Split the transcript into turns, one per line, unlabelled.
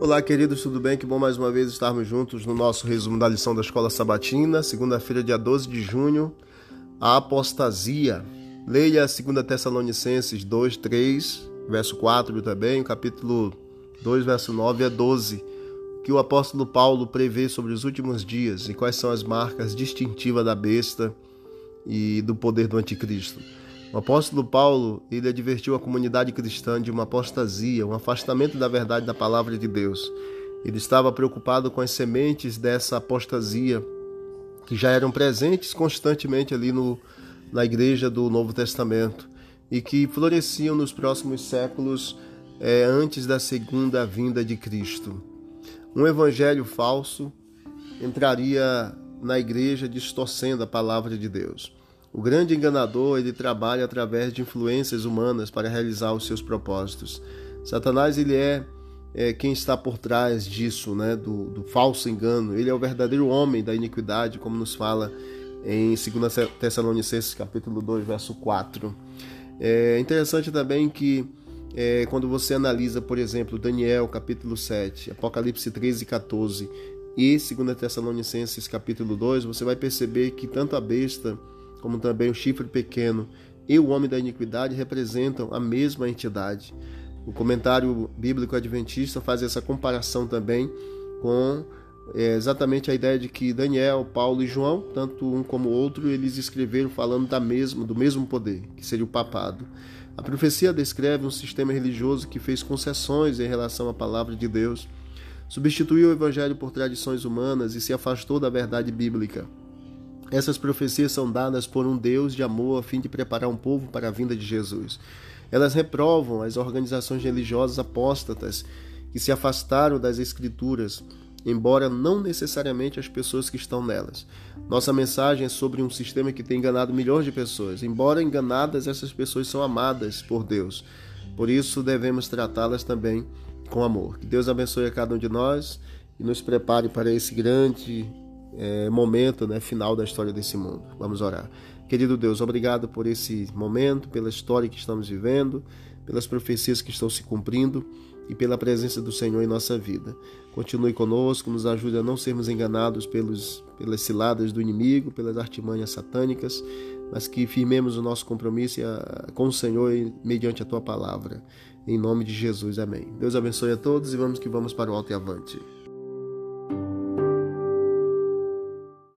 Olá, queridos, tudo bem? Que bom mais uma vez estarmos juntos no nosso resumo da lição da Escola Sabatina, segunda-feira, dia 12 de junho, a apostasia. Leia 2 Tessalonicenses 2, 3, verso 4 também, capítulo 2, verso 9 a 12, que o apóstolo Paulo prevê sobre os últimos dias e quais são as marcas distintivas da besta e do poder do anticristo. O apóstolo Paulo, ele advertiu a comunidade cristã de uma apostasia, um afastamento da verdade da palavra de Deus. Ele estava preocupado com as sementes dessa apostasia que já eram presentes constantemente ali no, na igreja do Novo Testamento e que floresciam nos próximos séculos é, antes da segunda vinda de Cristo. Um evangelho falso entraria na igreja distorcendo a palavra de Deus. O grande enganador, ele trabalha através de influências humanas para realizar os seus propósitos. Satanás, ele é, é quem está por trás disso, né, do, do, falso engano. Ele é o verdadeiro homem da iniquidade, como nos fala em 2 Tessalonicenses capítulo 2, verso 4. É interessante também que é, quando você analisa, por exemplo, Daniel capítulo 7, Apocalipse 13 e 14 e 2 Tessalonicenses capítulo 2, você vai perceber que tanto a besta como também o chifre pequeno e o homem da iniquidade representam a mesma entidade. O comentário bíblico adventista faz essa comparação também com é, exatamente a ideia de que Daniel, Paulo e João, tanto um como o outro, eles escreveram falando da mesma, do mesmo poder, que seria o papado. A profecia descreve um sistema religioso que fez concessões em relação à palavra de Deus, substituiu o evangelho por tradições humanas e se afastou da verdade bíblica. Essas profecias são dadas por um Deus de amor a fim de preparar um povo para a vinda de Jesus. Elas reprovam as organizações religiosas apóstatas que se afastaram das Escrituras, embora não necessariamente as pessoas que estão nelas. Nossa mensagem é sobre um sistema que tem enganado milhões de pessoas. Embora enganadas, essas pessoas são amadas por Deus. Por isso devemos tratá-las também com amor. Que Deus abençoe a cada um de nós e nos prepare para esse grande é, momento né, final da história desse mundo. Vamos orar. Querido Deus, obrigado por esse momento, pela história que estamos vivendo, pelas profecias que estão se cumprindo e pela presença do Senhor em nossa vida. Continue conosco, nos ajude a não sermos enganados pelos, pelas ciladas do inimigo, pelas artimanhas satânicas, mas que firmemos o nosso compromisso com o Senhor mediante a tua palavra. Em nome de Jesus, amém. Deus abençoe a todos e vamos que vamos para o alto e avante.